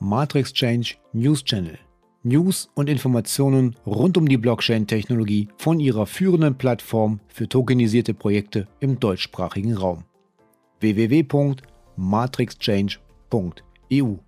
Matrix Change News Channel. News und Informationen rund um die Blockchain-Technologie von ihrer führenden Plattform für tokenisierte Projekte im deutschsprachigen Raum. www.matrixchange.eu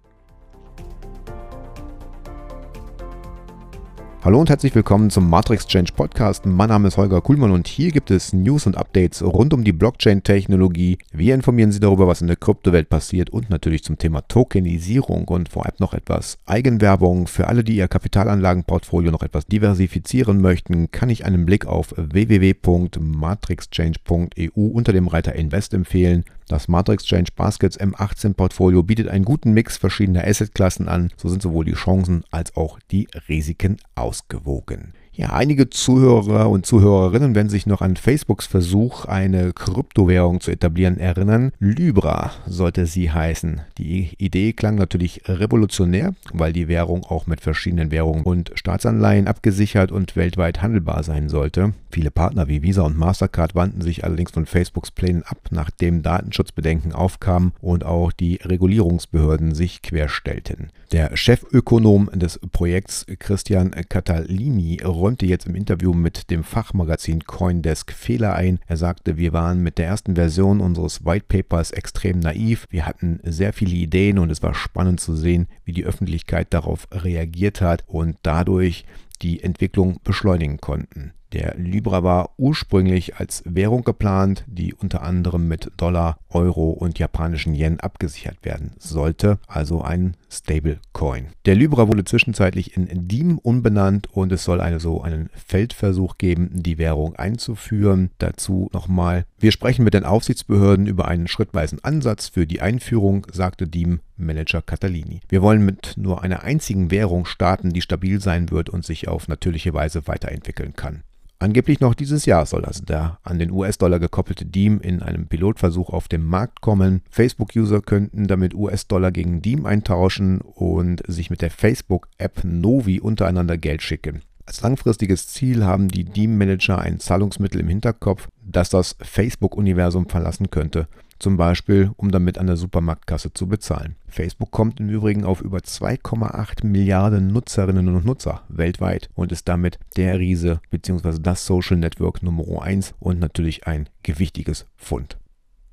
Hallo und herzlich willkommen zum Matrix Change Podcast. Mein Name ist Holger Kuhlmann und hier gibt es News und Updates rund um die Blockchain-Technologie. Wir informieren Sie darüber, was in der Kryptowelt passiert und natürlich zum Thema Tokenisierung und vor allem noch etwas Eigenwerbung. Für alle, die ihr Kapitalanlagenportfolio noch etwas diversifizieren möchten, kann ich einen Blick auf www.matrixchange.eu unter dem Reiter Invest empfehlen. Das Matrix Change Baskets M18 Portfolio bietet einen guten Mix verschiedener Assetklassen an. So sind sowohl die Chancen als auch die Risiken ausgewogen. Ja, einige Zuhörer und Zuhörerinnen werden sich noch an Facebooks Versuch, eine Kryptowährung zu etablieren, erinnern. Libra sollte sie heißen. Die Idee klang natürlich revolutionär, weil die Währung auch mit verschiedenen Währungen und Staatsanleihen abgesichert und weltweit handelbar sein sollte. Viele Partner wie Visa und Mastercard wandten sich allerdings von Facebooks Plänen ab, nachdem Datenschutzbedenken aufkamen und auch die Regulierungsbehörden sich querstellten. Der Chefökonom des Projekts Christian Catalini räumte jetzt im Interview mit dem Fachmagazin Coindesk Fehler ein. Er sagte, wir waren mit der ersten Version unseres White Papers extrem naiv. Wir hatten sehr viele Ideen und es war spannend zu sehen, wie die Öffentlichkeit darauf reagiert hat und dadurch die Entwicklung beschleunigen konnten. Der Libra war ursprünglich als Währung geplant, die unter anderem mit Dollar, Euro und japanischen Yen abgesichert werden sollte, also ein Stablecoin. Der Libra wurde zwischenzeitlich in Diem umbenannt und es soll eine, so einen Feldversuch geben, die Währung einzuführen. Dazu nochmal, wir sprechen mit den Aufsichtsbehörden über einen schrittweisen Ansatz für die Einführung, sagte Diem Manager Catalini. Wir wollen mit nur einer einzigen Währung starten, die stabil sein wird und sich auf natürliche Weise weiterentwickeln kann. Angeblich noch dieses Jahr soll also der an den US-Dollar gekoppelte Diem in einem Pilotversuch auf den Markt kommen. Facebook-User könnten damit US-Dollar gegen Diem eintauschen und sich mit der Facebook-App Novi untereinander Geld schicken. Als langfristiges Ziel haben die Diem-Manager ein Zahlungsmittel im Hinterkopf, das das Facebook-Universum verlassen könnte zum Beispiel um damit an der Supermarktkasse zu bezahlen. Facebook kommt im Übrigen auf über 2,8 Milliarden Nutzerinnen und Nutzer weltweit und ist damit der Riese bzw. das Social Network Nummer 1 und natürlich ein gewichtiges Fund.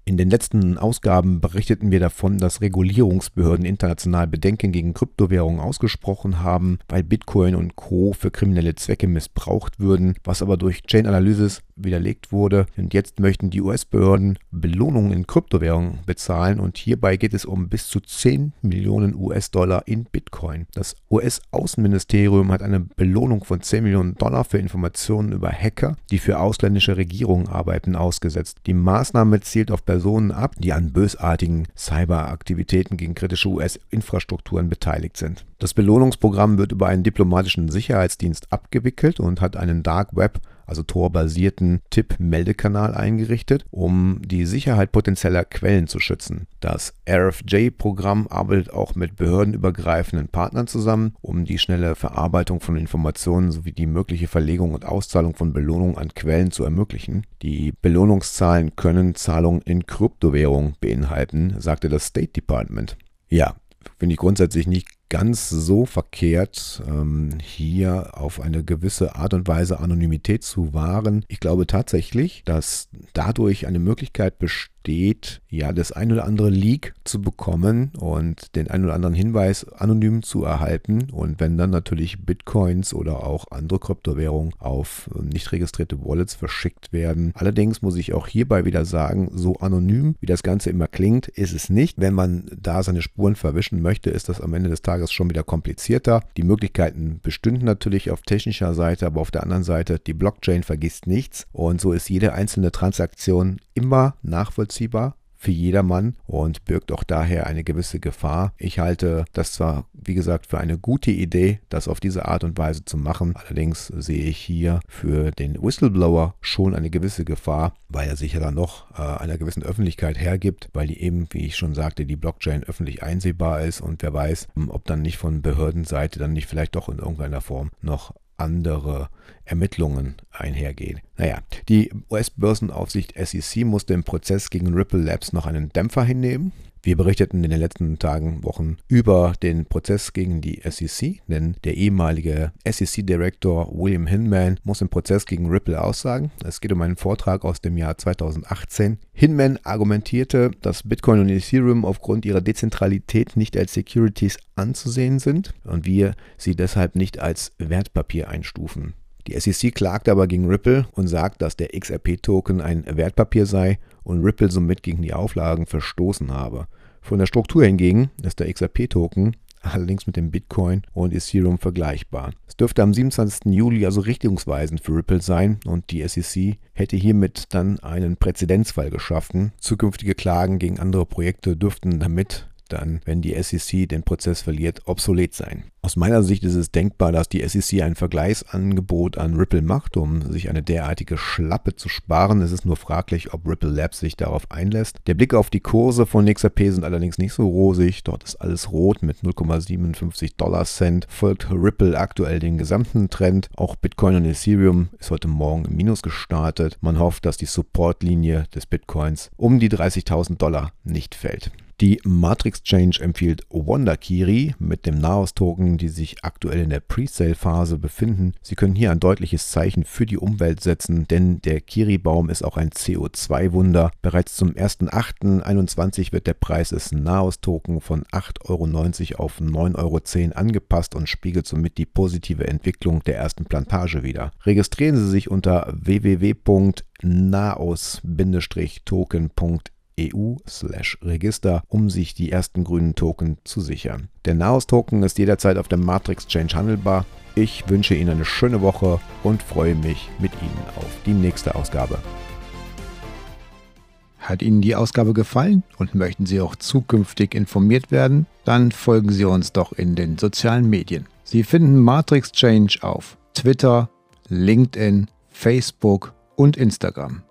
In den letzten Ausgaben berichteten wir davon, dass Regulierungsbehörden international Bedenken gegen Kryptowährungen ausgesprochen haben, weil Bitcoin und Co. für kriminelle Zwecke missbraucht würden, was aber durch Chain Analysis widerlegt wurde. Und jetzt möchten die US-Behörden Belohnungen in Kryptowährungen bezahlen und hierbei geht es um bis zu 10 Millionen US-Dollar in Bitcoin. Das US-Außenministerium hat eine Belohnung von 10 Millionen Dollar für Informationen über Hacker, die für ausländische Regierungen arbeiten, ausgesetzt. Die Maßnahme zielt auf Personen ab, die an bösartigen Cyberaktivitäten gegen kritische US-Infrastrukturen beteiligt sind. Das Belohnungsprogramm wird über einen diplomatischen Sicherheitsdienst abgewickelt und hat einen Dark Web also Tor-basierten Tipp-Meldekanal eingerichtet, um die Sicherheit potenzieller Quellen zu schützen. Das RFJ-Programm arbeitet auch mit behördenübergreifenden Partnern zusammen, um die schnelle Verarbeitung von Informationen sowie die mögliche Verlegung und Auszahlung von Belohnungen an Quellen zu ermöglichen. Die Belohnungszahlen können Zahlungen in Kryptowährung beinhalten, sagte das State Department. Ja, finde ich grundsätzlich nicht ganz so verkehrt, ähm, hier auf eine gewisse Art und Weise Anonymität zu wahren. Ich glaube tatsächlich, dass dadurch eine Möglichkeit besteht, steht, ja, das ein oder andere Leak zu bekommen und den ein oder anderen Hinweis anonym zu erhalten. Und wenn dann natürlich Bitcoins oder auch andere Kryptowährungen auf nicht registrierte Wallets verschickt werden. Allerdings muss ich auch hierbei wieder sagen, so anonym, wie das Ganze immer klingt, ist es nicht. Wenn man da seine Spuren verwischen möchte, ist das am Ende des Tages schon wieder komplizierter. Die Möglichkeiten bestünden natürlich auf technischer Seite, aber auf der anderen Seite, die Blockchain vergisst nichts und so ist jede einzelne Transaktion immer nachvollziehbar für jedermann und birgt auch daher eine gewisse Gefahr. Ich halte das zwar, wie gesagt, für eine gute Idee, das auf diese Art und Weise zu machen. Allerdings sehe ich hier für den Whistleblower schon eine gewisse Gefahr, weil er sich ja dann noch äh, einer gewissen Öffentlichkeit hergibt, weil die eben, wie ich schon sagte, die Blockchain öffentlich einsehbar ist und wer weiß, ob dann nicht von Behördenseite dann nicht vielleicht doch in irgendeiner Form noch andere Ermittlungen einhergehen. Naja, die US-Börsenaufsicht SEC musste im Prozess gegen Ripple Labs noch einen Dämpfer hinnehmen. Wir berichteten in den letzten Tagen, Wochen über den Prozess gegen die SEC, denn der ehemalige SEC-Direktor William Hinman muss im Prozess gegen Ripple aussagen. Es geht um einen Vortrag aus dem Jahr 2018. Hinman argumentierte, dass Bitcoin und Ethereum aufgrund ihrer Dezentralität nicht als Securities anzusehen sind und wir sie deshalb nicht als Wertpapier einstufen. Die SEC klagt aber gegen Ripple und sagt, dass der XRP-Token ein Wertpapier sei und Ripple somit gegen die Auflagen verstoßen habe. Von der Struktur hingegen ist der XRP-Token allerdings mit dem Bitcoin und Ethereum vergleichbar. Es dürfte am 27. Juli also richtungsweisend für Ripple sein und die SEC hätte hiermit dann einen Präzedenzfall geschaffen. Zukünftige Klagen gegen andere Projekte dürften damit dann, wenn die SEC den Prozess verliert, obsolet sein. Aus meiner Sicht ist es denkbar, dass die SEC ein Vergleichsangebot an Ripple macht, um sich eine derartige Schlappe zu sparen. Es ist nur fraglich, ob Ripple Labs sich darauf einlässt. Der Blick auf die Kurse von XRP sind allerdings nicht so rosig. Dort ist alles rot mit 0,57 Dollar Cent. Folgt Ripple aktuell den gesamten Trend. Auch Bitcoin und Ethereum ist heute Morgen im Minus gestartet. Man hofft, dass die Supportlinie des Bitcoins um die 30.000 Dollar nicht fällt. Die Matrix Change empfiehlt Wonderkiri mit dem Naos-Token, die sich aktuell in der Pre-Sale-Phase befinden. Sie können hier ein deutliches Zeichen für die Umwelt setzen, denn der Kiri-Baum ist auch ein CO2-Wunder. Bereits zum 1.8.21 wird der Preis des Naos-Token von 8,90 Euro auf 9,10 Euro angepasst und spiegelt somit die positive Entwicklung der ersten Plantage wider. Registrieren Sie sich unter www.naos-token.de EU/Register, um sich die ersten grünen Token zu sichern. Der Naos-Token ist jederzeit auf der Matrix Exchange handelbar. Ich wünsche Ihnen eine schöne Woche und freue mich mit Ihnen auf die nächste Ausgabe. Hat Ihnen die Ausgabe gefallen und möchten Sie auch zukünftig informiert werden? Dann folgen Sie uns doch in den sozialen Medien. Sie finden Matrix Change auf Twitter, LinkedIn, Facebook und Instagram.